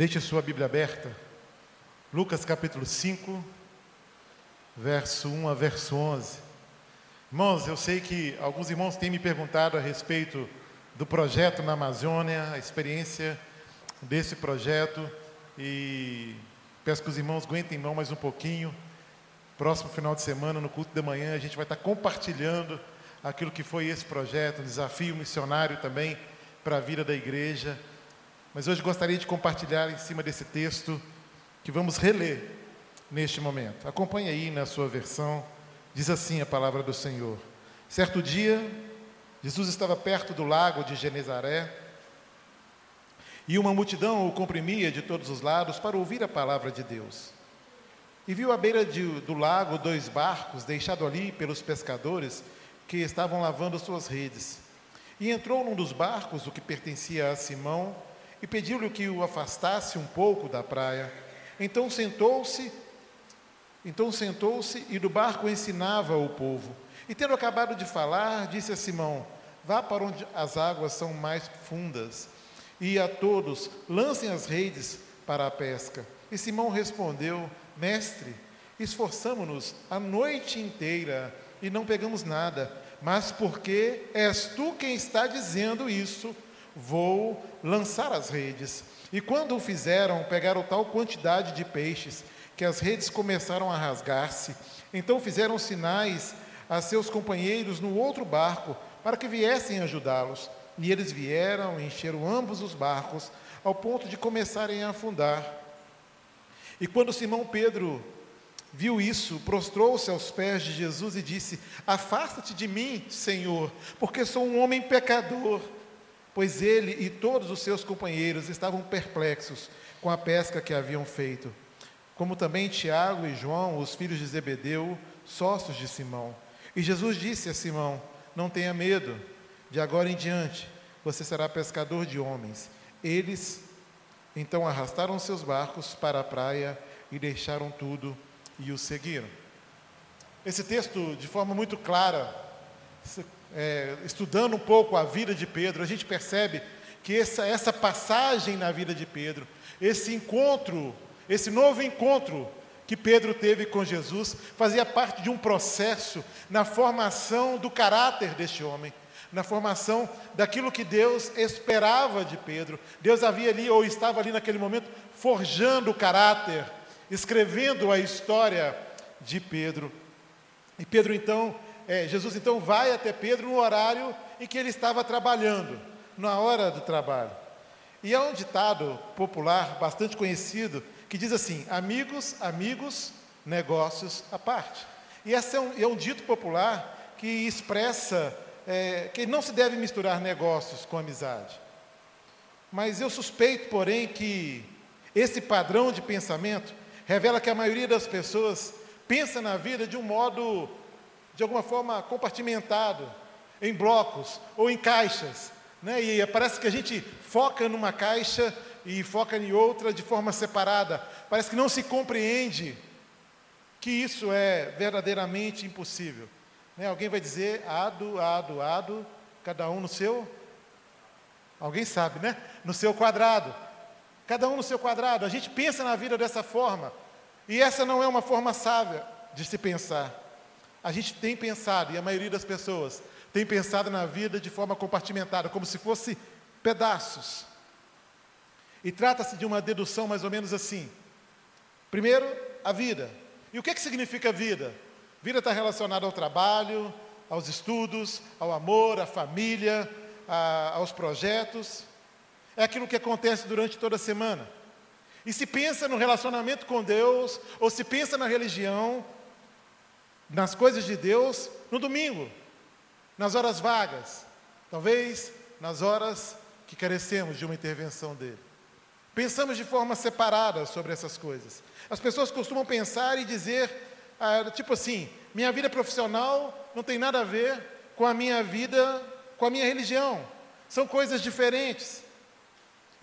Deixe sua Bíblia aberta. Lucas capítulo 5, verso 1 a verso 11. Irmãos, eu sei que alguns irmãos têm me perguntado a respeito do projeto na Amazônia, a experiência desse projeto e peço que os irmãos aguentem mão mais um pouquinho. Próximo final de semana, no culto da manhã, a gente vai estar compartilhando aquilo que foi esse projeto, um desafio missionário também para a vida da igreja. Mas hoje gostaria de compartilhar em cima desse texto que vamos reler neste momento. Acompanhe aí na sua versão. Diz assim a palavra do Senhor. Certo dia, Jesus estava perto do lago de Genezaré e uma multidão o comprimia de todos os lados para ouvir a palavra de Deus. E viu à beira de, do lago dois barcos deixados ali pelos pescadores que estavam lavando suas redes. E entrou num dos barcos, o que pertencia a Simão, e pediu-lhe que o afastasse um pouco da praia. Então sentou-se, então sentou-se e do barco ensinava o povo. E tendo acabado de falar, disse a Simão: Vá para onde as águas são mais fundas, e a todos lancem as redes para a pesca. E Simão respondeu: Mestre, esforçamo-nos a noite inteira e não pegamos nada, mas porque és tu quem está dizendo isso, Vou lançar as redes. E quando o fizeram, pegaram tal quantidade de peixes que as redes começaram a rasgar-se. Então fizeram sinais a seus companheiros no outro barco para que viessem ajudá-los. E eles vieram, encheram ambos os barcos, ao ponto de começarem a afundar. E quando Simão Pedro viu isso, prostrou-se aos pés de Jesus e disse: Afasta-te de mim, Senhor, porque sou um homem pecador pois ele e todos os seus companheiros estavam perplexos com a pesca que haviam feito, como também Tiago e João, os filhos de Zebedeu, sócios de Simão. E Jesus disse a Simão: Não tenha medo, de agora em diante você será pescador de homens. Eles então arrastaram seus barcos para a praia e deixaram tudo e o seguiram. Esse texto, de forma muito clara, é, estudando um pouco a vida de Pedro, a gente percebe que essa, essa passagem na vida de Pedro, esse encontro, esse novo encontro que Pedro teve com Jesus, fazia parte de um processo na formação do caráter deste homem, na formação daquilo que Deus esperava de Pedro. Deus havia ali, ou estava ali naquele momento, forjando o caráter, escrevendo a história de Pedro. E Pedro então é, Jesus então vai até Pedro no horário em que ele estava trabalhando, na hora do trabalho. E há um ditado popular bastante conhecido que diz assim: amigos, amigos, negócios à parte. E esse é um, é um dito popular que expressa é, que não se deve misturar negócios com amizade. Mas eu suspeito, porém, que esse padrão de pensamento revela que a maioria das pessoas pensa na vida de um modo de alguma forma compartimentado, em blocos ou em caixas. Né? E parece que a gente foca numa caixa e foca em outra de forma separada. Parece que não se compreende que isso é verdadeiramente impossível. Né? Alguém vai dizer ado, ado, ado, cada um no seu. Alguém sabe, né? No seu quadrado. Cada um no seu quadrado. A gente pensa na vida dessa forma. E essa não é uma forma sábia de se pensar. A gente tem pensado, e a maioria das pessoas tem pensado na vida de forma compartimentada, como se fosse pedaços. E trata-se de uma dedução mais ou menos assim. Primeiro, a vida. E o que, que significa vida? Vida está relacionada ao trabalho, aos estudos, ao amor, à família, a, aos projetos. É aquilo que acontece durante toda a semana. E se pensa no relacionamento com Deus, ou se pensa na religião, nas coisas de Deus no domingo, nas horas vagas, talvez nas horas que carecemos de uma intervenção dele. Pensamos de forma separada sobre essas coisas. As pessoas costumam pensar e dizer, ah, tipo assim, minha vida profissional não tem nada a ver com a minha vida, com a minha religião. São coisas diferentes.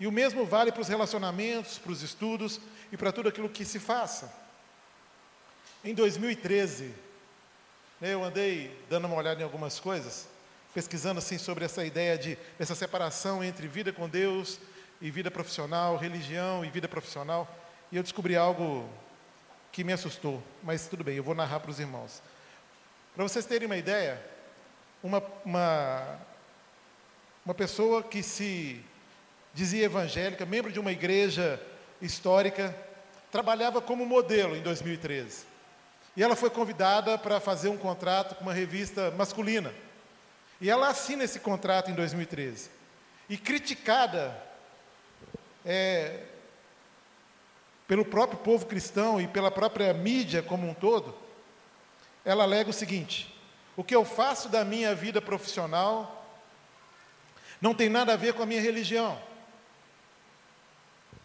E o mesmo vale para os relacionamentos, para os estudos e para tudo aquilo que se faça. Em 2013, eu andei dando uma olhada em algumas coisas, pesquisando assim sobre essa ideia de essa separação entre vida com Deus e vida profissional, religião e vida profissional, e eu descobri algo que me assustou, mas tudo bem, eu vou narrar para os irmãos. Para vocês terem uma ideia, uma, uma, uma pessoa que se dizia evangélica, membro de uma igreja histórica, trabalhava como modelo em 2013. E ela foi convidada para fazer um contrato com uma revista masculina. E ela assina esse contrato em 2013. E criticada é, pelo próprio povo cristão e pela própria mídia como um todo, ela alega o seguinte: o que eu faço da minha vida profissional não tem nada a ver com a minha religião.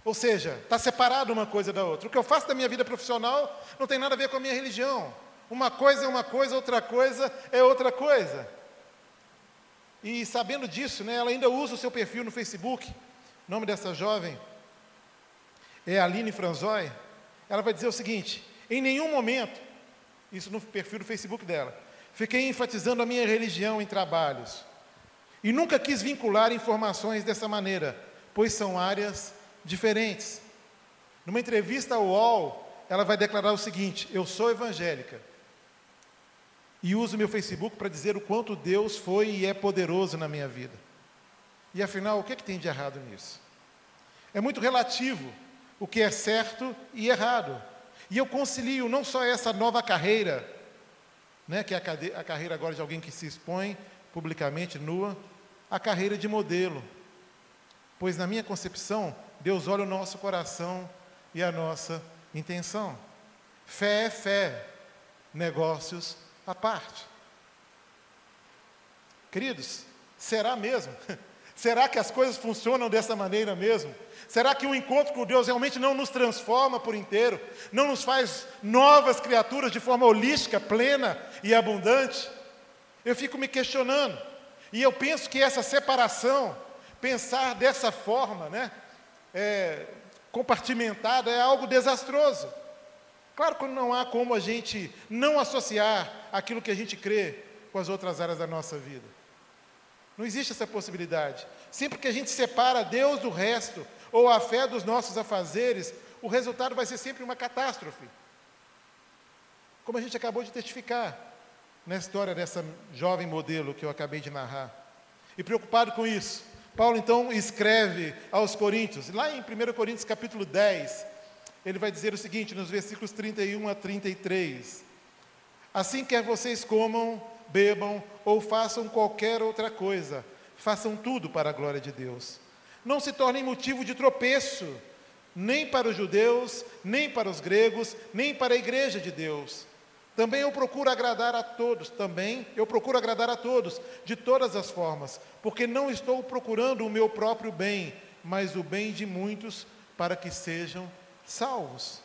Ou seja, está separado uma coisa da outra. O que eu faço da minha vida profissional não tem nada a ver com a minha religião. Uma coisa é uma coisa, outra coisa é outra coisa. E sabendo disso, né, ela ainda usa o seu perfil no Facebook. O nome dessa jovem é Aline Franzói. Ela vai dizer o seguinte: em nenhum momento, isso no perfil do Facebook dela, fiquei enfatizando a minha religião em trabalhos. E nunca quis vincular informações dessa maneira, pois são áreas diferentes. Numa entrevista ao UOL, ela vai declarar o seguinte: Eu sou evangélica e uso meu Facebook para dizer o quanto Deus foi e é poderoso na minha vida. E afinal, o que, é que tem de errado nisso? É muito relativo o que é certo e errado. E eu concilio não só essa nova carreira, né, que é a, a carreira agora de alguém que se expõe publicamente nua, a carreira de modelo. Pois na minha concepção, Deus olha o nosso coração e a nossa intenção. Fé é fé, negócios à parte. Queridos, será mesmo? Será que as coisas funcionam dessa maneira mesmo? Será que um encontro com Deus realmente não nos transforma por inteiro? Não nos faz novas criaturas de forma holística, plena e abundante? Eu fico me questionando. E eu penso que essa separação, pensar dessa forma, né, é, compartimentada é algo desastroso. Claro que não há como a gente não associar aquilo que a gente crê com as outras áreas da nossa vida. Não existe essa possibilidade. Sempre que a gente separa Deus do resto, ou a fé dos nossos afazeres, o resultado vai ser sempre uma catástrofe. Como a gente acabou de testificar na história dessa jovem modelo que eu acabei de narrar. E preocupado com isso, Paulo então escreve aos Coríntios, lá em 1 Coríntios capítulo 10, ele vai dizer o seguinte, nos versículos 31 a 33: Assim quer vocês comam, bebam ou façam qualquer outra coisa, façam tudo para a glória de Deus. Não se tornem motivo de tropeço, nem para os judeus, nem para os gregos, nem para a igreja de Deus também eu procuro agradar a todos, também eu procuro agradar a todos, de todas as formas, porque não estou procurando o meu próprio bem, mas o bem de muitos, para que sejam salvos.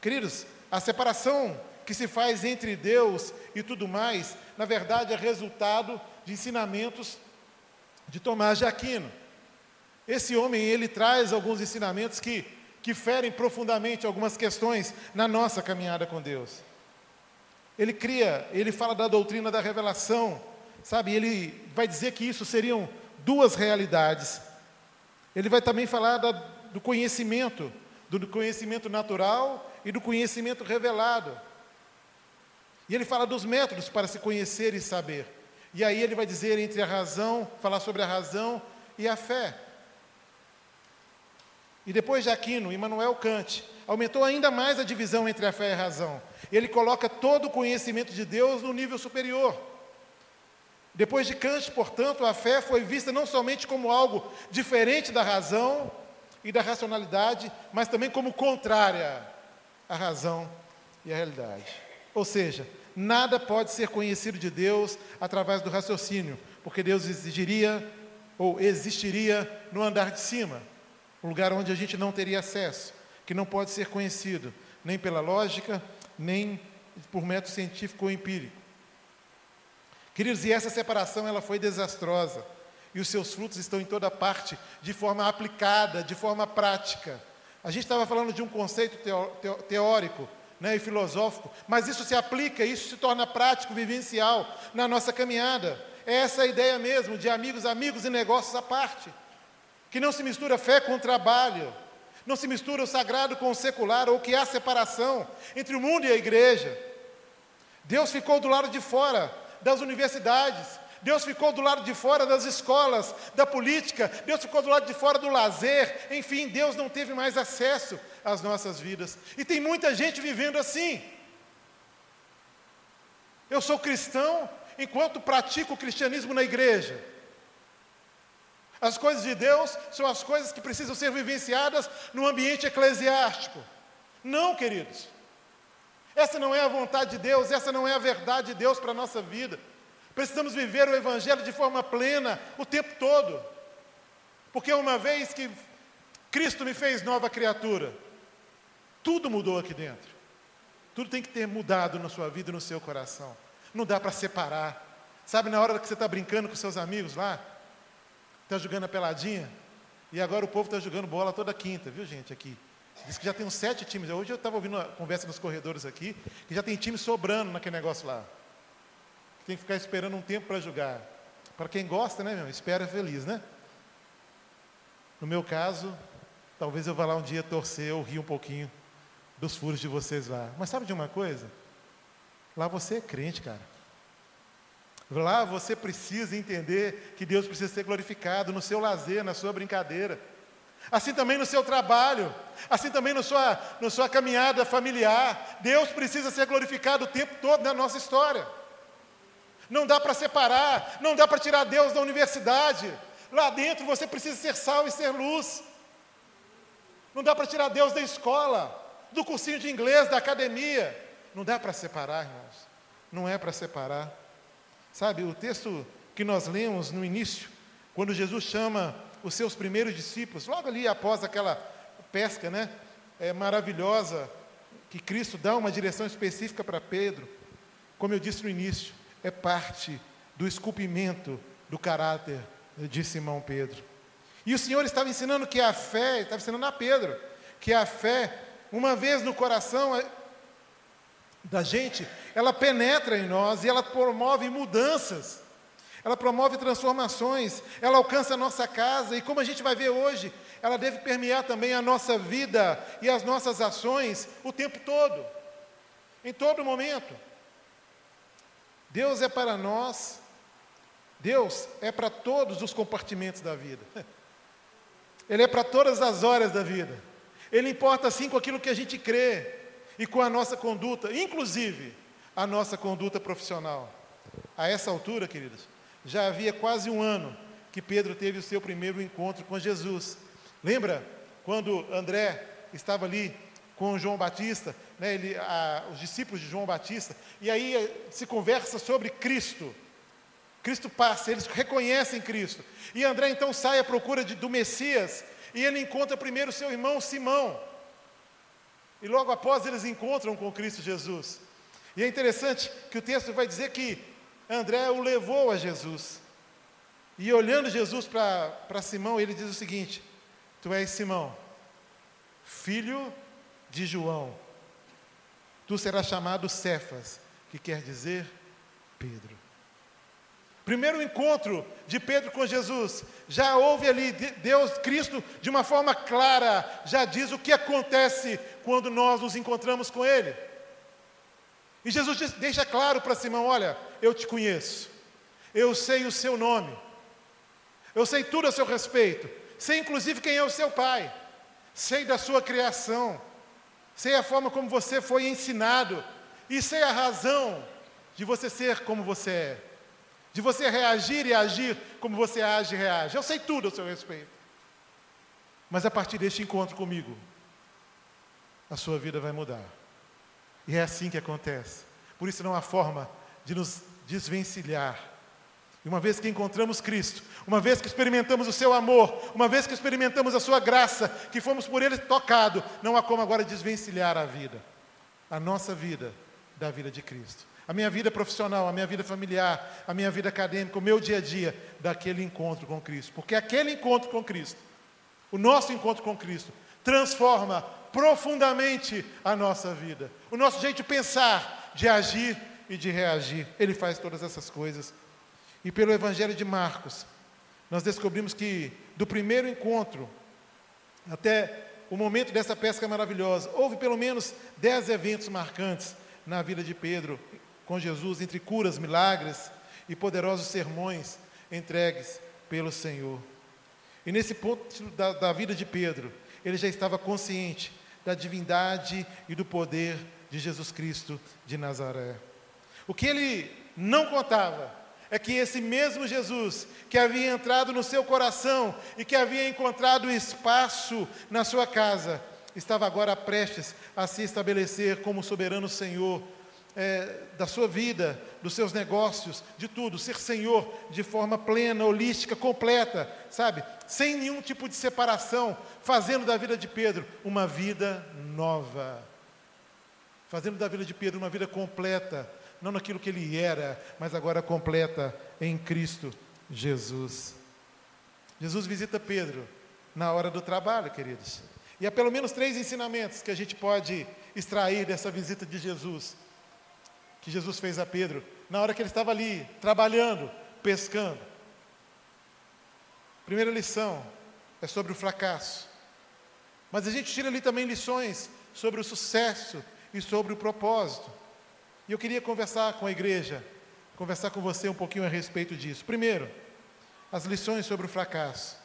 Queridos, a separação que se faz entre Deus e tudo mais, na verdade é resultado de ensinamentos de Tomás de Aquino. Esse homem, ele traz alguns ensinamentos que, que ferem profundamente algumas questões na nossa caminhada com Deus. Ele cria, ele fala da doutrina da revelação, sabe? Ele vai dizer que isso seriam duas realidades. Ele vai também falar da, do conhecimento, do conhecimento natural e do conhecimento revelado. E ele fala dos métodos para se conhecer e saber. E aí ele vai dizer entre a razão, falar sobre a razão e a fé. E depois de Aquino, Immanuel Kant aumentou ainda mais a divisão entre a fé e a razão. Ele coloca todo o conhecimento de Deus no nível superior. Depois de Kant, portanto, a fé foi vista não somente como algo diferente da razão e da racionalidade, mas também como contrária à razão e à realidade. Ou seja, nada pode ser conhecido de Deus através do raciocínio, porque Deus exigiria ou existiria no andar de cima, um lugar onde a gente não teria acesso, que não pode ser conhecido nem pela lógica, nem por método científico ou empírico. Queridos, e essa separação ela foi desastrosa. E os seus frutos estão em toda parte, de forma aplicada, de forma prática. A gente estava falando de um conceito teórico né, e filosófico, mas isso se aplica, isso se torna prático, vivencial na nossa caminhada. É essa a ideia mesmo de amigos, amigos e negócios à parte. que não se mistura fé com trabalho, não se mistura o sagrado com o secular, ou que há separação entre o mundo e a igreja. Deus ficou do lado de fora das universidades, Deus ficou do lado de fora das escolas, da política, Deus ficou do lado de fora do lazer, enfim, Deus não teve mais acesso às nossas vidas. E tem muita gente vivendo assim. Eu sou cristão enquanto pratico o cristianismo na igreja. As coisas de Deus são as coisas que precisam ser vivenciadas no ambiente eclesiástico. Não, queridos. Essa não é a vontade de Deus, essa não é a verdade de Deus para a nossa vida. Precisamos viver o Evangelho de forma plena, o tempo todo. Porque uma vez que Cristo me fez nova criatura, tudo mudou aqui dentro. Tudo tem que ter mudado na sua vida e no seu coração. Não dá para separar. Sabe, na hora que você está brincando com seus amigos lá, está jogando a peladinha, e agora o povo está jogando bola toda quinta, viu gente, aqui. Diz que já tem uns sete times. Hoje eu estava ouvindo uma conversa nos corredores aqui, que já tem time sobrando naquele negócio lá. Tem que ficar esperando um tempo para jogar. Para quem gosta, né, meu? Espera feliz, né? No meu caso, talvez eu vá lá um dia torcer ou rir um pouquinho dos furos de vocês lá. Mas sabe de uma coisa? Lá você é crente, cara. Lá você precisa entender que Deus precisa ser glorificado no seu lazer, na sua brincadeira. Assim também no seu trabalho, assim também na sua, na sua caminhada familiar. Deus precisa ser glorificado o tempo todo na nossa história. Não dá para separar, não dá para tirar Deus da universidade. Lá dentro você precisa ser sal e ser luz. Não dá para tirar Deus da escola, do cursinho de inglês, da academia. Não dá para separar, irmãos. Não é para separar. Sabe, o texto que nós lemos no início, quando Jesus chama os seus primeiros discípulos, logo ali após aquela pesca, né, é, maravilhosa, que Cristo dá uma direção específica para Pedro, como eu disse no início, é parte do esculpimento do caráter de Simão Pedro. E o Senhor estava ensinando que a fé, estava ensinando a Pedro, que a fé, uma vez no coração, da gente, ela penetra em nós e ela promove mudanças, ela promove transformações, ela alcança a nossa casa e, como a gente vai ver hoje, ela deve permear também a nossa vida e as nossas ações o tempo todo, em todo momento. Deus é para nós, Deus é para todos os compartimentos da vida, Ele é para todas as horas da vida, Ele importa sim com aquilo que a gente crê, e com a nossa conduta, inclusive a nossa conduta profissional. A essa altura, queridos, já havia quase um ano que Pedro teve o seu primeiro encontro com Jesus. Lembra quando André estava ali com João Batista, né, ele, a, os discípulos de João Batista, e aí eh, se conversa sobre Cristo. Cristo passa, eles reconhecem Cristo. E André então sai à procura de, do Messias, e ele encontra primeiro seu irmão Simão. E logo após eles encontram com Cristo Jesus. E é interessante que o texto vai dizer que André o levou a Jesus. E olhando Jesus para Simão, ele diz o seguinte: Tu és Simão, filho de João. Tu serás chamado Cefas, que quer dizer Pedro. Primeiro encontro de Pedro com Jesus, já houve ali Deus, Cristo, de uma forma clara, já diz o que acontece quando nós nos encontramos com Ele. E Jesus diz, deixa claro para Simão: olha, eu te conheço, eu sei o seu nome, eu sei tudo a seu respeito, sei inclusive quem é o seu pai, sei da sua criação, sei a forma como você foi ensinado, e sei a razão de você ser como você é de você reagir e agir como você age e reage. Eu sei tudo a seu respeito. Mas a partir deste encontro comigo, a sua vida vai mudar. E é assim que acontece. Por isso não há forma de nos desvencilhar. E uma vez que encontramos Cristo, uma vez que experimentamos o seu amor, uma vez que experimentamos a sua graça, que fomos por ele tocados, não há como agora desvencilhar a vida. A nossa vida da vida de Cristo a minha vida profissional, a minha vida familiar, a minha vida acadêmica, o meu dia a dia, daquele encontro com Cristo. Porque aquele encontro com Cristo, o nosso encontro com Cristo, transforma profundamente a nossa vida, o nosso jeito de pensar, de agir e de reagir. Ele faz todas essas coisas. E pelo Evangelho de Marcos, nós descobrimos que do primeiro encontro até o momento dessa pesca maravilhosa, houve pelo menos dez eventos marcantes na vida de Pedro com Jesus, entre curas, milagres e poderosos sermões entregues pelo Senhor. E nesse ponto da, da vida de Pedro, ele já estava consciente da divindade e do poder de Jesus Cristo de Nazaré. O que ele não contava é que esse mesmo Jesus, que havia entrado no seu coração e que havia encontrado espaço na sua casa, estava agora prestes a se estabelecer como soberano Senhor é, da sua vida, dos seus negócios, de tudo, ser Senhor de forma plena, holística, completa, sabe? Sem nenhum tipo de separação, fazendo da vida de Pedro uma vida nova. Fazendo da vida de Pedro uma vida completa, não naquilo que ele era, mas agora completa em Cristo Jesus. Jesus visita Pedro na hora do trabalho, queridos. E há pelo menos três ensinamentos que a gente pode extrair dessa visita de Jesus, que Jesus fez a Pedro, na hora que ele estava ali, trabalhando, pescando. Primeira lição é sobre o fracasso. Mas a gente tira ali também lições sobre o sucesso e sobre o propósito. E eu queria conversar com a igreja, conversar com você um pouquinho a respeito disso. Primeiro, as lições sobre o fracasso.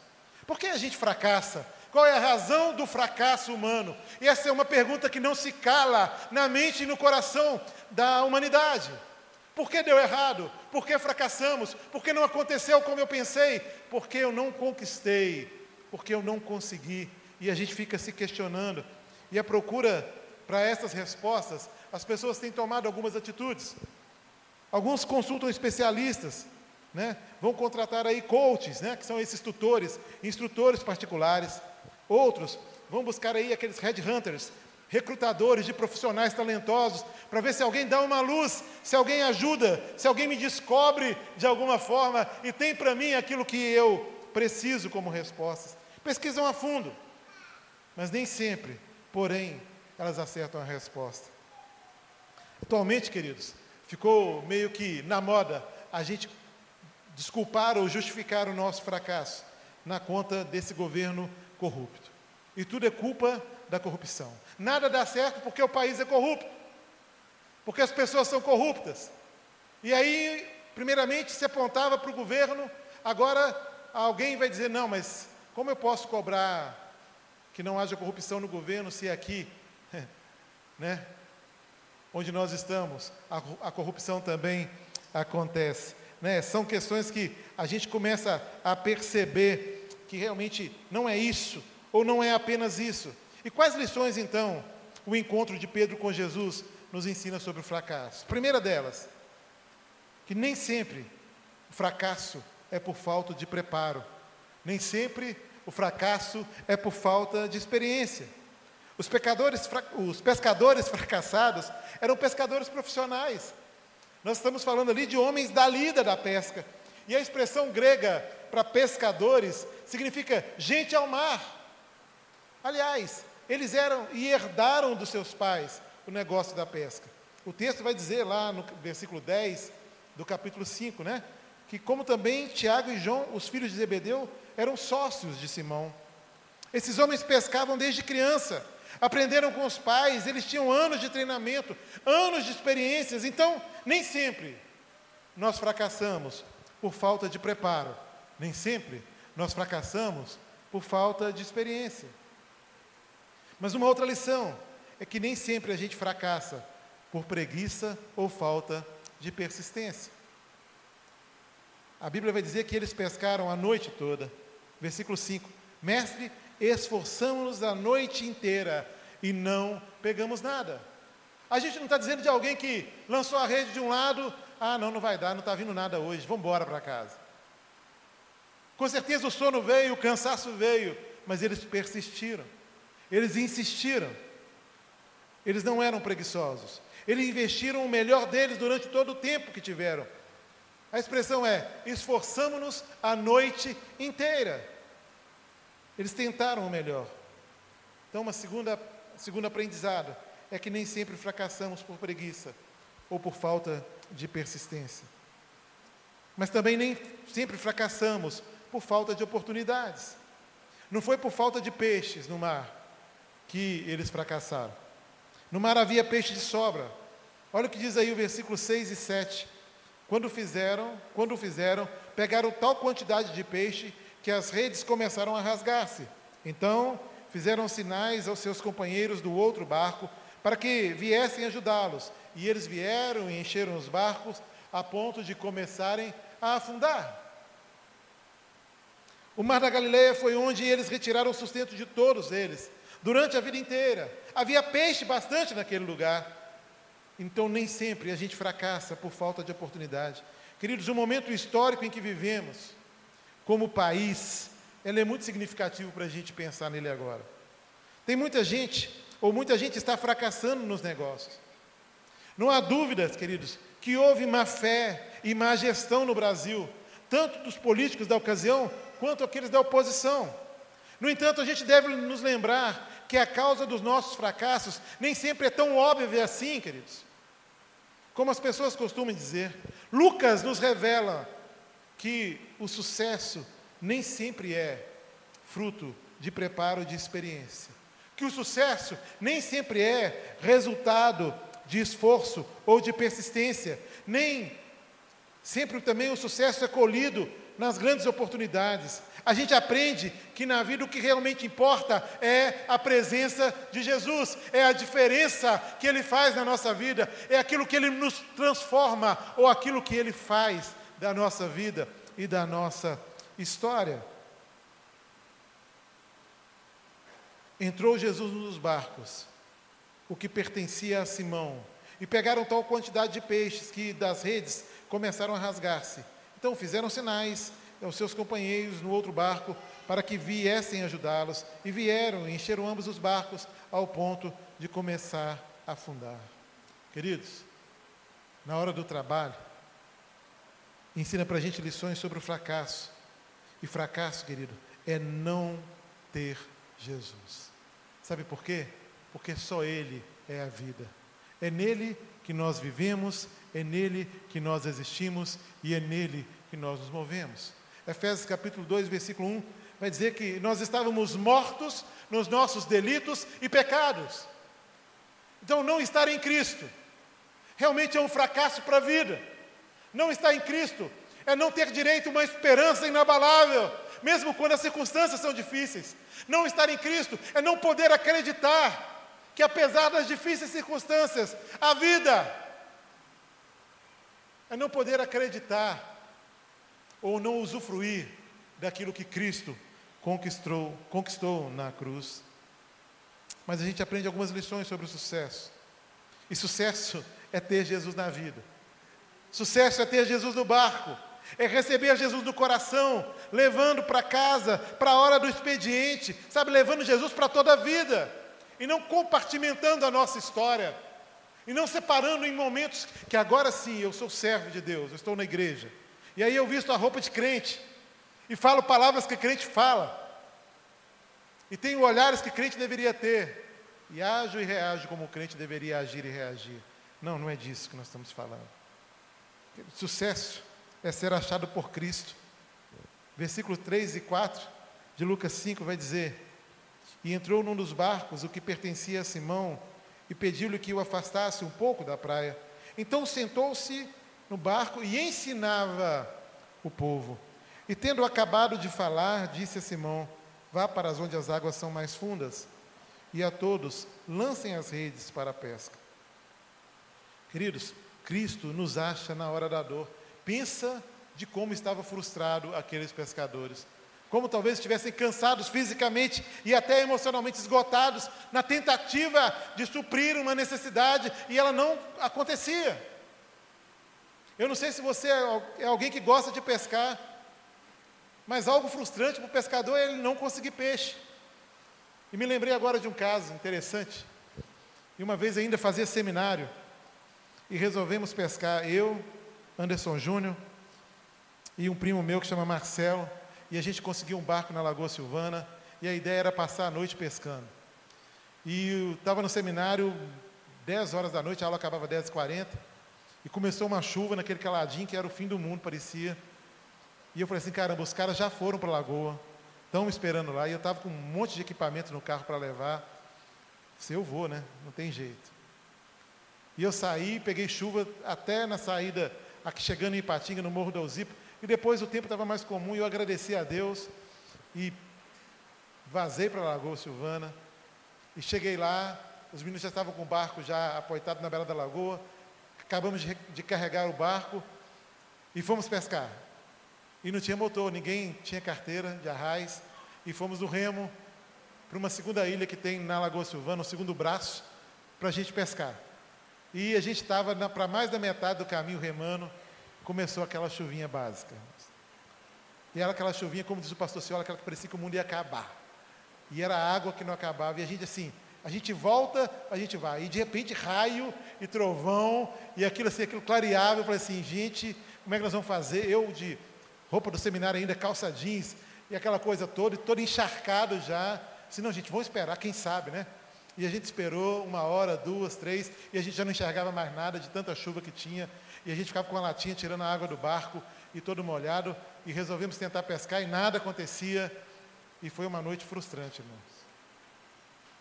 Por que a gente fracassa? Qual é a razão do fracasso humano? E essa é uma pergunta que não se cala na mente e no coração da humanidade. Por que deu errado? Por que fracassamos? Por que não aconteceu como eu pensei? Porque eu não conquistei? Porque eu não consegui? E a gente fica se questionando. E a procura para essas respostas as pessoas têm tomado algumas atitudes. Alguns consultam especialistas, né? vão contratar aí coaches, né? que são esses tutores, instrutores particulares. Outros vão buscar aí aqueles headhunters, recrutadores de profissionais talentosos, para ver se alguém dá uma luz, se alguém ajuda, se alguém me descobre de alguma forma e tem para mim aquilo que eu preciso como respostas. Pesquisam a fundo, mas nem sempre, porém, elas acertam a resposta. Atualmente, queridos, ficou meio que na moda a gente desculpar ou justificar o nosso fracasso na conta desse governo corrupto. E tudo é culpa da corrupção. Nada dá certo porque o país é corrupto, porque as pessoas são corruptas. E aí, primeiramente, se apontava para o governo, agora alguém vai dizer: não, mas como eu posso cobrar que não haja corrupção no governo se aqui, né, onde nós estamos, a, a corrupção também acontece. Né? São questões que a gente começa a perceber que realmente não é isso, ou não é apenas isso. E quais lições, então, o encontro de Pedro com Jesus nos ensina sobre o fracasso? Primeira delas, que nem sempre o fracasso é por falta de preparo, nem sempre o fracasso é por falta de experiência. Os, pecadores, os pescadores fracassados eram pescadores profissionais. Nós estamos falando ali de homens da lida da pesca. E a expressão grega para pescadores significa gente ao mar. Aliás, eles eram e herdaram dos seus pais o negócio da pesca. O texto vai dizer lá no versículo 10 do capítulo 5, né? Que como também Tiago e João, os filhos de Zebedeu, eram sócios de Simão. Esses homens pescavam desde criança aprenderam com os pais, eles tinham anos de treinamento, anos de experiências, então nem sempre nós fracassamos por falta de preparo, nem sempre nós fracassamos por falta de experiência. Mas uma outra lição é que nem sempre a gente fracassa por preguiça ou falta de persistência. A Bíblia vai dizer que eles pescaram a noite toda. Versículo 5: Mestre, esforçamos-nos a noite inteira e não pegamos nada. A gente não está dizendo de alguém que lançou a rede de um lado, ah, não, não vai dar, não está vindo nada hoje, vamos embora para casa. Com certeza o sono veio, o cansaço veio, mas eles persistiram, eles insistiram, eles não eram preguiçosos, eles investiram o melhor deles durante todo o tempo que tiveram. A expressão é: esforçamos-nos a noite inteira. Eles tentaram o melhor. Então, uma segunda, segundo aprendizado é que nem sempre fracassamos por preguiça ou por falta de persistência. Mas também nem sempre fracassamos por falta de oportunidades. Não foi por falta de peixes no mar que eles fracassaram. No mar havia peixe de sobra. Olha o que diz aí o versículo 6 e 7. Quando fizeram, quando fizeram, pegaram tal quantidade de peixe que as redes começaram a rasgar-se. Então, fizeram sinais aos seus companheiros do outro barco para que viessem ajudá-los. E eles vieram e encheram os barcos a ponto de começarem a afundar. O mar da Galileia foi onde eles retiraram o sustento de todos eles, durante a vida inteira. Havia peixe bastante naquele lugar. Então, nem sempre a gente fracassa por falta de oportunidade. Queridos, o momento histórico em que vivemos, como país, ele é muito significativo para a gente pensar nele agora. Tem muita gente, ou muita gente está fracassando nos negócios. Não há dúvidas, queridos, que houve má fé e má gestão no Brasil, tanto dos políticos da ocasião quanto aqueles da oposição. No entanto, a gente deve nos lembrar que a causa dos nossos fracassos nem sempre é tão óbvia assim, queridos. Como as pessoas costumam dizer, Lucas nos revela que o sucesso nem sempre é fruto de preparo de experiência. Que o sucesso nem sempre é resultado de esforço ou de persistência, nem sempre também o sucesso é colhido nas grandes oportunidades. A gente aprende que na vida o que realmente importa é a presença de Jesus, é a diferença que Ele faz na nossa vida, é aquilo que Ele nos transforma ou aquilo que Ele faz da nossa vida e da nossa história. Entrou Jesus nos barcos, o que pertencia a Simão, e pegaram tal quantidade de peixes que das redes começaram a rasgar-se. Então fizeram sinais aos seus companheiros no outro barco para que viessem ajudá-los, e vieram e encheram ambos os barcos ao ponto de começar a afundar. Queridos, na hora do trabalho, ensina para a gente lições sobre o fracasso. E fracasso, querido, é não ter Jesus. Sabe por quê? Porque só Ele é a vida. É nele que nós vivemos, é nele que nós existimos e é nele que nós nos movemos. Efésios capítulo 2, versículo 1, vai dizer que nós estávamos mortos nos nossos delitos e pecados. Então, não estar em Cristo realmente é um fracasso para a vida. Não estar em Cristo é não ter direito a uma esperança inabalável, mesmo quando as circunstâncias são difíceis. Não estar em Cristo é não poder acreditar que, apesar das difíceis circunstâncias, a vida é não poder acreditar ou não usufruir daquilo que Cristo conquistou, conquistou na cruz. Mas a gente aprende algumas lições sobre o sucesso. E sucesso é ter Jesus na vida. Sucesso é ter Jesus no barco é receber Jesus no coração, levando para casa, para a hora do expediente, sabe, levando Jesus para toda a vida, e não compartimentando a nossa história, e não separando em momentos que agora sim eu sou servo de Deus, eu estou na igreja, e aí eu visto a roupa de crente, e falo palavras que crente fala, e tenho olhares que crente deveria ter, e ajo e reajo como o crente deveria agir e reagir. Não, não é disso que nós estamos falando. Sucesso é ser achado por Cristo. Versículo 3 e 4 de Lucas 5 vai dizer: E entrou num dos barcos, o que pertencia a Simão, e pediu-lhe que o afastasse um pouco da praia. Então sentou-se no barco e ensinava o povo. E tendo acabado de falar, disse a Simão: Vá para as onde as águas são mais fundas, e a todos lancem as redes para a pesca. Queridos, Cristo nos acha na hora da dor. Pensa de como estava frustrado aqueles pescadores. Como talvez estivessem cansados fisicamente e até emocionalmente esgotados na tentativa de suprir uma necessidade e ela não acontecia. Eu não sei se você é, é alguém que gosta de pescar, mas algo frustrante para o pescador é ele não conseguir peixe. E me lembrei agora de um caso interessante. E uma vez ainda fazia seminário e resolvemos pescar, eu, Anderson Júnior e um primo meu que chama Marcelo, e a gente conseguiu um barco na Lagoa Silvana, e a ideia era passar a noite pescando. E estava no seminário, 10 horas da noite, a aula acabava 10h40, e começou uma chuva naquele caladinho que era o fim do mundo, parecia. E eu falei assim, caramba, os caras já foram para a lagoa, Estão esperando lá e eu estava com um monte de equipamento no carro para levar. Se eu vou, né? Não tem jeito. E eu saí, peguei chuva até na saída, aqui chegando em Ipatinga, no Morro do Alzipo, e depois o tempo estava mais comum e eu agradeci a Deus e vazei para a Lagoa Silvana. E cheguei lá, os meninos já estavam com o barco já apoitado na beira da lagoa. Acabamos de, de carregar o barco e fomos pescar. E não tinha motor, ninguém tinha carteira de arraiz. E fomos no remo para uma segunda ilha que tem na Lagoa Silvana, o segundo braço, para a gente pescar. E a gente estava para mais da metade do caminho remando, começou aquela chuvinha básica. E era aquela chuvinha, como diz o pastor Ciola, aquela que parecia que o mundo ia acabar. E era água que não acabava. E a gente assim, a gente volta, a gente vai. E de repente raio e trovão, e aquilo assim, aquilo clareava. Eu falei assim, gente, como é que nós vamos fazer? Eu de roupa do seminário ainda, calça jeans, e aquela coisa toda, todo encharcado já. Se não, gente, vamos esperar, quem sabe, né? E a gente esperou uma hora, duas, três, e a gente já não enxergava mais nada de tanta chuva que tinha. E a gente ficava com a latinha tirando a água do barco e todo molhado. E resolvemos tentar pescar e nada acontecia. E foi uma noite frustrante, irmãos.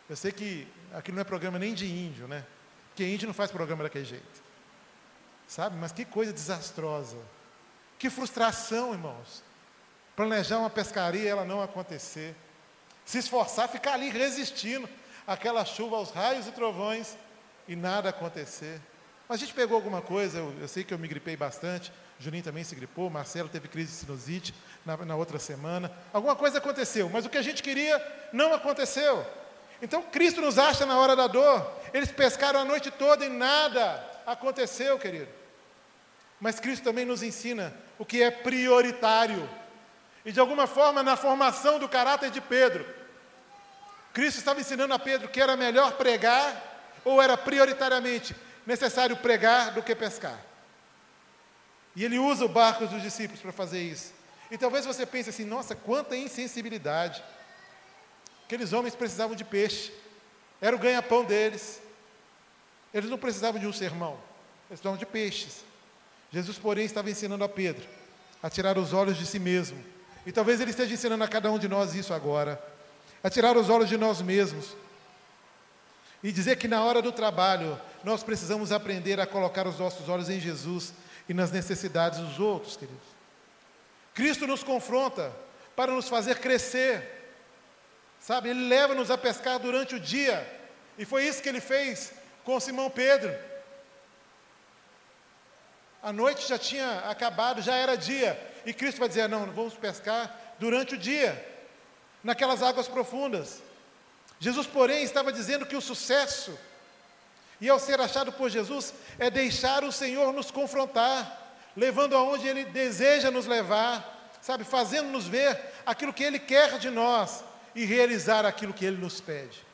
Eu sei que aqui não é programa nem de índio, né? Porque índio não faz programa daquele jeito. Sabe? Mas que coisa desastrosa. Que frustração, irmãos. Planejar uma pescaria e ela não acontecer. Se esforçar, ficar ali resistindo àquela chuva, aos raios e trovões e nada acontecer. Mas a gente pegou alguma coisa, eu, eu sei que eu me gripei bastante, Juninho também se gripou, Marcelo teve crise de sinusite na, na outra semana. Alguma coisa aconteceu, mas o que a gente queria não aconteceu. Então Cristo nos acha na hora da dor. Eles pescaram a noite toda e nada aconteceu, querido. Mas Cristo também nos ensina o que é prioritário. E de alguma forma, na formação do caráter de Pedro, Cristo estava ensinando a Pedro que era melhor pregar ou era prioritariamente necessário pregar do que pescar. E ele usa o barco dos discípulos para fazer isso. E talvez você pense assim: nossa, quanta insensibilidade. Aqueles homens precisavam de peixe, era o ganha-pão deles. Eles não precisavam de um sermão, eles precisavam de peixes. Jesus, porém, estava ensinando a Pedro a tirar os olhos de si mesmo. E talvez ele esteja ensinando a cada um de nós isso agora. A tirar os olhos de nós mesmos. E dizer que na hora do trabalho, nós precisamos aprender a colocar os nossos olhos em Jesus e nas necessidades dos outros, queridos. Cristo nos confronta para nos fazer crescer. Sabe, ele leva-nos a pescar durante o dia. E foi isso que ele fez com Simão Pedro. A noite já tinha acabado, já era dia. E Cristo vai dizer: não, vamos pescar durante o dia, naquelas águas profundas. Jesus, porém, estava dizendo que o sucesso, e ao ser achado por Jesus, é deixar o Senhor nos confrontar, levando aonde Ele deseja nos levar, sabe, fazendo-nos ver aquilo que Ele quer de nós e realizar aquilo que Ele nos pede.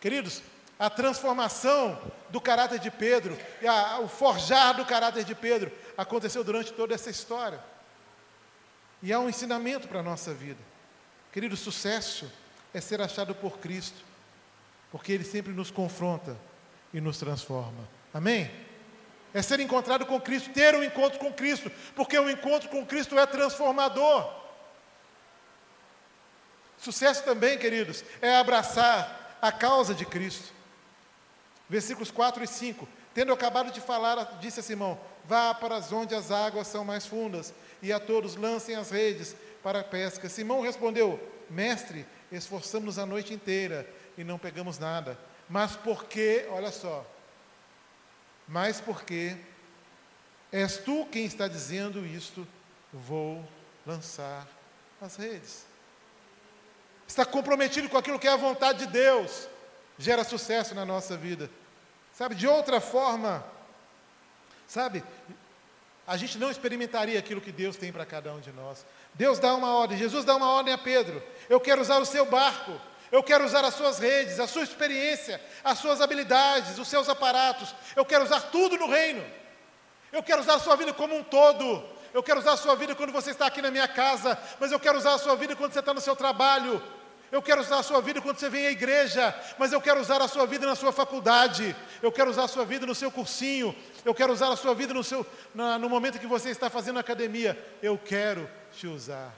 Queridos, a transformação do caráter de Pedro, a, o forjar do caráter de Pedro, aconteceu durante toda essa história. E há um ensinamento para a nossa vida. Querido, sucesso é ser achado por Cristo, porque Ele sempre nos confronta e nos transforma. Amém? É ser encontrado com Cristo, ter um encontro com Cristo, porque o encontro com Cristo é transformador. Sucesso também, queridos, é abraçar a causa de Cristo. Versículos 4 e 5. Tendo acabado de falar, disse a Simão: Vá para onde as águas são mais fundas, e a todos lancem as redes para a pesca. Simão respondeu: Mestre, esforçamos a noite inteira e não pegamos nada. Mas porque, olha só, mas porque és tu quem está dizendo isto, vou lançar as redes. Está comprometido com aquilo que é a vontade de Deus gera sucesso na nossa vida. Sabe, de outra forma, sabe, a gente não experimentaria aquilo que Deus tem para cada um de nós. Deus dá uma ordem, Jesus dá uma ordem a Pedro: eu quero usar o seu barco, eu quero usar as suas redes, a sua experiência, as suas habilidades, os seus aparatos, eu quero usar tudo no reino. Eu quero usar a sua vida como um todo. Eu quero usar a sua vida quando você está aqui na minha casa, mas eu quero usar a sua vida quando você está no seu trabalho. Eu quero usar a sua vida quando você vem à igreja, mas eu quero usar a sua vida na sua faculdade. Eu quero usar a sua vida no seu cursinho. Eu quero usar a sua vida no, seu, na, no momento que você está fazendo academia. Eu quero te usar.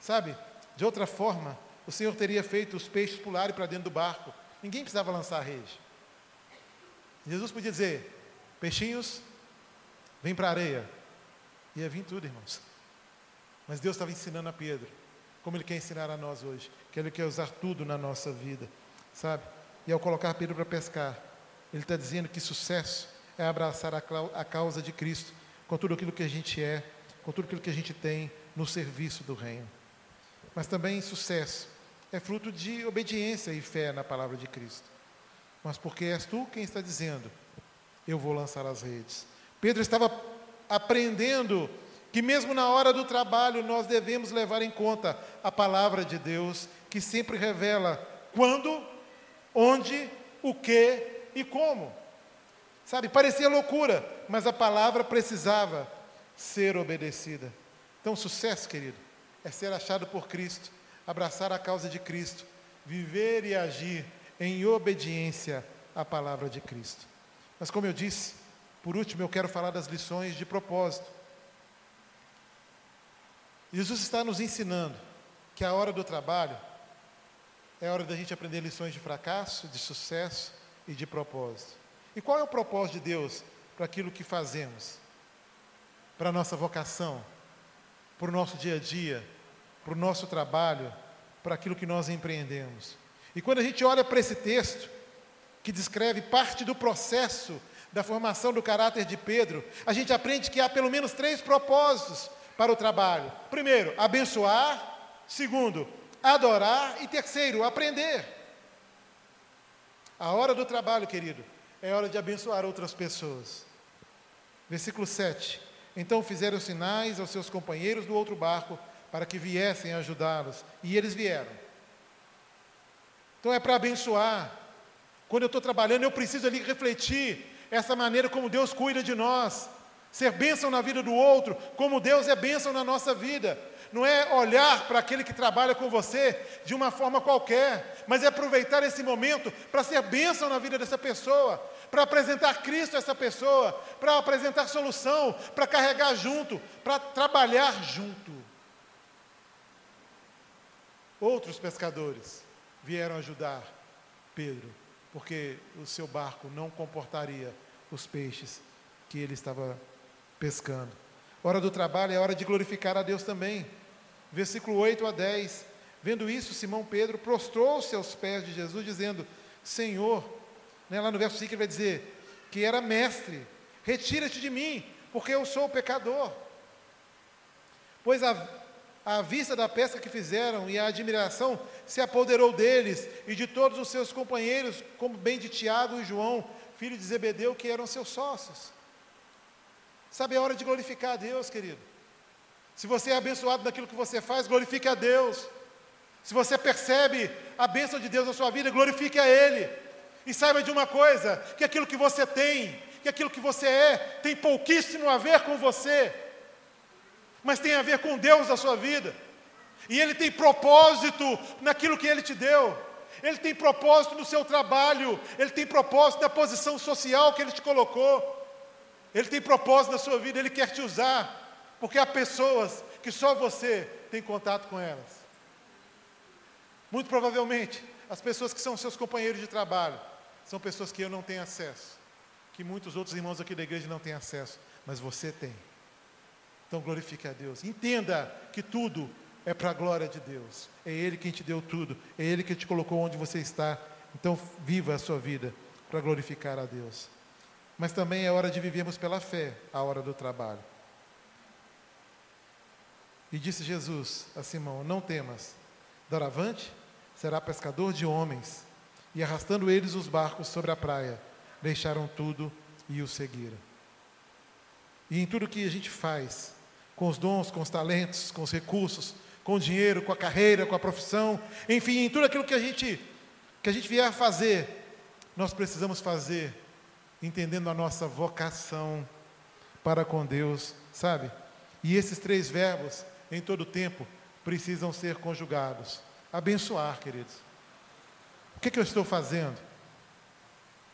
Sabe, De outra forma, o Senhor teria feito os peixes pularem para dentro do barco. Ninguém precisava lançar a rede. Jesus podia dizer: peixinhos, vem para a areia. Ia vir tudo, irmãos. Mas Deus estava ensinando a Pedro, como Ele quer ensinar a nós hoje, que Ele quer usar tudo na nossa vida, sabe? E ao colocar Pedro para pescar, Ele está dizendo que sucesso é abraçar a causa de Cristo com tudo aquilo que a gente é, com tudo aquilo que a gente tem no serviço do Reino. Mas também sucesso é fruto de obediência e fé na palavra de Cristo. Mas porque és tu quem está dizendo, eu vou lançar as redes. Pedro estava aprendendo que mesmo na hora do trabalho nós devemos levar em conta a palavra de Deus, que sempre revela quando, onde, o que e como. Sabe, parecia loucura, mas a palavra precisava ser obedecida. Então, sucesso, querido, é ser achado por Cristo, abraçar a causa de Cristo, viver e agir em obediência à palavra de Cristo. Mas, como eu disse, por último, eu quero falar das lições de propósito. Jesus está nos ensinando que a hora do trabalho é a hora da gente aprender lições de fracasso, de sucesso e de propósito. E qual é o propósito de Deus para aquilo que fazemos? Para a nossa vocação, para o nosso dia a dia, para o nosso trabalho, para aquilo que nós empreendemos. E quando a gente olha para esse texto, que descreve parte do processo da formação do caráter de Pedro, a gente aprende que há pelo menos três propósitos para o trabalho. Primeiro, abençoar. Segundo, adorar. E terceiro, aprender. A hora do trabalho, querido, é hora de abençoar outras pessoas. Versículo 7. Então fizeram sinais aos seus companheiros do outro barco para que viessem ajudá-los. E eles vieram. Então é para abençoar. Quando eu estou trabalhando, eu preciso ali refletir essa maneira como Deus cuida de nós. Ser bênção na vida do outro, como Deus é bênção na nossa vida. Não é olhar para aquele que trabalha com você de uma forma qualquer, mas é aproveitar esse momento para ser bênção na vida dessa pessoa, para apresentar Cristo a essa pessoa, para apresentar solução, para carregar junto, para trabalhar junto. Outros pescadores vieram ajudar Pedro, porque o seu barco não comportaria os peixes que ele estava pescando. Hora do trabalho é hora de glorificar a Deus também. Versículo 8 a 10. Vendo isso, Simão Pedro prostrou-se aos pés de Jesus, dizendo: Senhor, né, lá no verso 5 ele vai dizer que era mestre, retira-te de mim, porque eu sou pecador. Pois a, a vista da pesca que fizeram e a admiração se apoderou deles e de todos os seus companheiros, como bem de Tiago e João, filho de Zebedeu, que eram seus sócios. Sabe, é hora de glorificar a Deus, querido. Se você é abençoado naquilo que você faz, glorifique a Deus. Se você percebe a bênção de Deus na sua vida, glorifique a Ele. E saiba de uma coisa: que aquilo que você tem, que aquilo que você é, tem pouquíssimo a ver com você, mas tem a ver com Deus na sua vida. E Ele tem propósito naquilo que Ele te deu. Ele tem propósito no seu trabalho, Ele tem propósito na posição social que Ele te colocou. Ele tem propósito na sua vida, Ele quer te usar, porque há pessoas que só você tem contato com elas. Muito provavelmente, as pessoas que são seus companheiros de trabalho são pessoas que eu não tenho acesso, que muitos outros irmãos aqui da igreja não têm acesso, mas você tem. Então glorifique a Deus. Entenda que tudo é para a glória de Deus. É Ele quem te deu tudo, é Ele que te colocou onde você está. Então viva a sua vida para glorificar a Deus mas também é hora de vivermos pela fé a hora do trabalho. E disse Jesus a Simão: Não temas, doravante será pescador de homens. E arrastando eles os barcos sobre a praia, deixaram tudo e o seguiram. E em tudo que a gente faz, com os dons, com os talentos, com os recursos, com o dinheiro, com a carreira, com a profissão, enfim, em tudo aquilo que a gente que a gente vier a fazer, nós precisamos fazer entendendo a nossa vocação para com Deus, sabe? E esses três verbos, em todo tempo, precisam ser conjugados. Abençoar, queridos. O que, que eu estou fazendo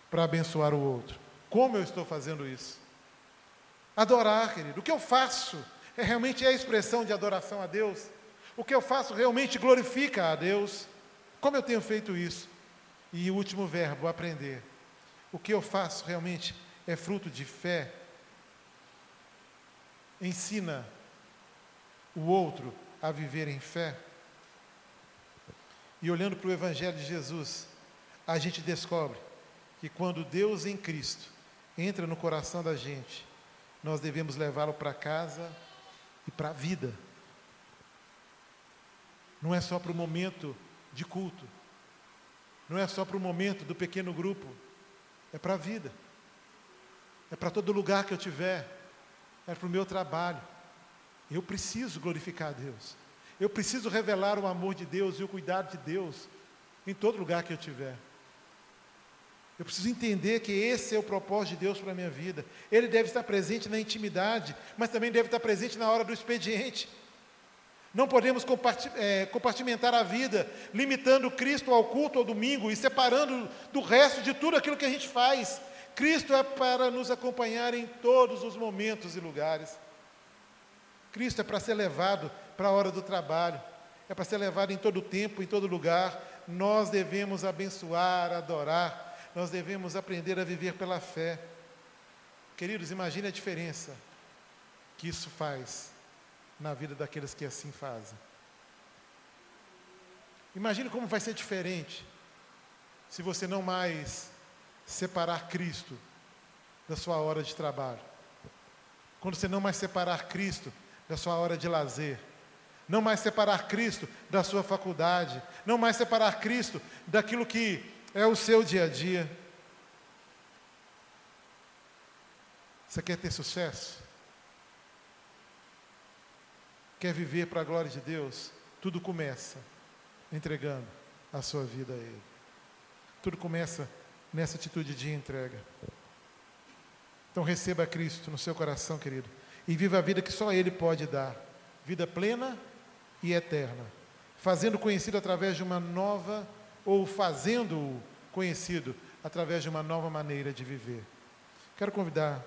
para abençoar o outro? Como eu estou fazendo isso? Adorar, querido. O que eu faço é realmente é a expressão de adoração a Deus? O que eu faço realmente glorifica a Deus? Como eu tenho feito isso? E o último verbo, aprender. O que eu faço realmente é fruto de fé? Ensina o outro a viver em fé? E olhando para o Evangelho de Jesus, a gente descobre que quando Deus em Cristo entra no coração da gente, nós devemos levá-lo para casa e para a vida. Não é só para o momento de culto, não é só para o momento do pequeno grupo, é para a vida, é para todo lugar que eu tiver, é para o meu trabalho. Eu preciso glorificar a Deus, eu preciso revelar o amor de Deus e o cuidado de Deus em todo lugar que eu tiver. Eu preciso entender que esse é o propósito de Deus para a minha vida. Ele deve estar presente na intimidade, mas também deve estar presente na hora do expediente. Não podemos é, compartimentar a vida, limitando Cristo ao culto ao domingo e separando do resto de tudo aquilo que a gente faz. Cristo é para nos acompanhar em todos os momentos e lugares. Cristo é para ser levado para a hora do trabalho, é para ser levado em todo tempo, em todo lugar. Nós devemos abençoar, adorar, nós devemos aprender a viver pela fé. Queridos, imagine a diferença que isso faz na vida daqueles que assim fazem. Imagine como vai ser diferente se você não mais separar Cristo da sua hora de trabalho. Quando você não mais separar Cristo da sua hora de lazer. Não mais separar Cristo da sua faculdade. Não mais separar Cristo daquilo que é o seu dia a dia. Você quer ter sucesso? Quer viver para a glória de Deus? Tudo começa entregando a sua vida a Ele. Tudo começa nessa atitude de entrega. Então receba Cristo no seu coração, querido, e viva a vida que só Ele pode dar vida plena e eterna, fazendo conhecido através de uma nova ou fazendo-o conhecido através de uma nova maneira de viver. Quero convidar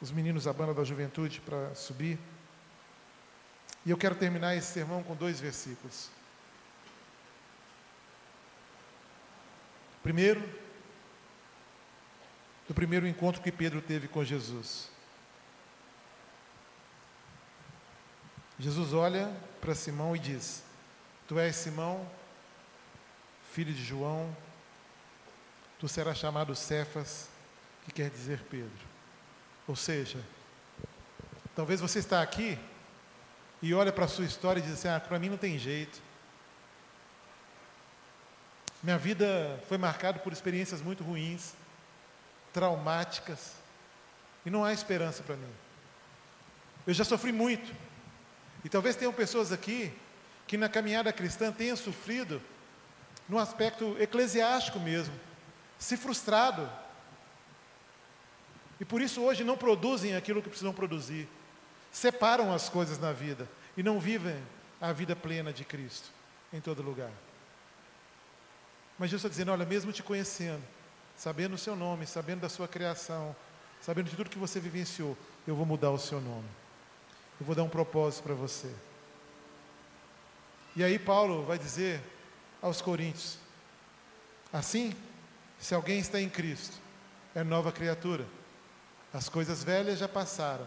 os meninos da banda da juventude para subir. E eu quero terminar esse sermão com dois versículos. Primeiro, do primeiro encontro que Pedro teve com Jesus. Jesus olha para Simão e diz: Tu és Simão, filho de João, tu serás chamado Cefas, que quer dizer Pedro. Ou seja, talvez você está aqui e olha para a sua história e diz assim: ah, para mim não tem jeito. Minha vida foi marcada por experiências muito ruins, traumáticas, e não há esperança para mim. Eu já sofri muito. E talvez tenham pessoas aqui que na caminhada cristã tenham sofrido no aspecto eclesiástico mesmo, se frustrado. E por isso hoje não produzem aquilo que precisam produzir. Separam as coisas na vida e não vivem a vida plena de Cristo em todo lugar. Mas Jesus está dizendo: olha, mesmo te conhecendo, sabendo o seu nome, sabendo da sua criação, sabendo de tudo que você vivenciou, eu vou mudar o seu nome. Eu vou dar um propósito para você. E aí Paulo vai dizer aos Coríntios: assim, se alguém está em Cristo, é nova criatura. As coisas velhas já passaram,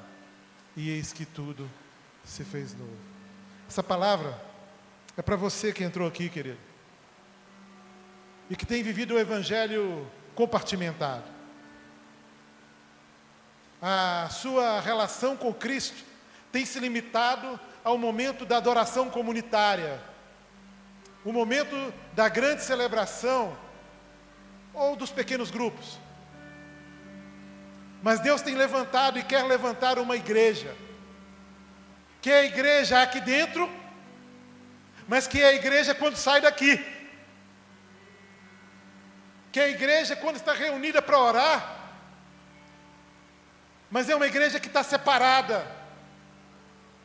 e eis que tudo se fez novo. Essa palavra é para você que entrou aqui, querido, e que tem vivido o Evangelho compartimentado. A sua relação com Cristo tem se limitado ao momento da adoração comunitária. O momento da grande celebração ou dos pequenos grupos. Mas Deus tem levantado e quer levantar uma igreja, que é a igreja aqui dentro, mas que é a igreja quando sai daqui, que é a igreja quando está reunida para orar, mas é uma igreja que está separada,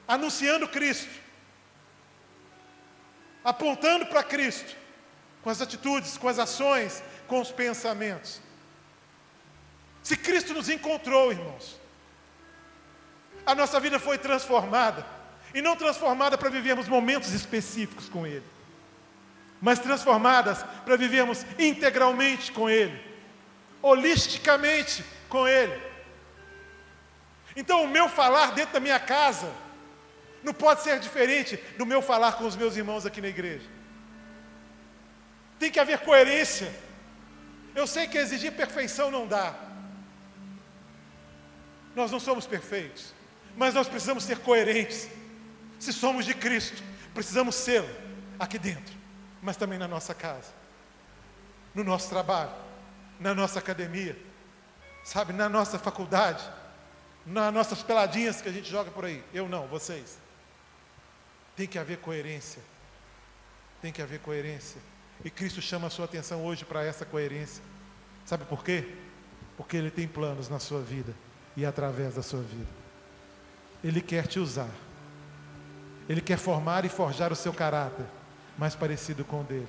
anunciando Cristo apontando para Cristo, com as atitudes, com as ações, com os pensamentos. Se Cristo nos encontrou, irmãos, a nossa vida foi transformada, E não transformadas para vivermos momentos específicos com Ele, mas transformadas para vivermos integralmente com Ele, holisticamente com Ele. Então, o meu falar dentro da minha casa não pode ser diferente do meu falar com os meus irmãos aqui na igreja. Tem que haver coerência. Eu sei que exigir perfeição não dá. Nós não somos perfeitos, mas nós precisamos ser coerentes. Se somos de Cristo, precisamos ser aqui dentro, mas também na nossa casa, no nosso trabalho, na nossa academia, sabe, na nossa faculdade, nas nossas peladinhas que a gente joga por aí. Eu não, vocês. Tem que haver coerência. Tem que haver coerência. E Cristo chama a sua atenção hoje para essa coerência. Sabe por quê? Porque Ele tem planos na sua vida e através da sua vida. Ele quer te usar. Ele quer formar e forjar o seu caráter mais parecido com o dele.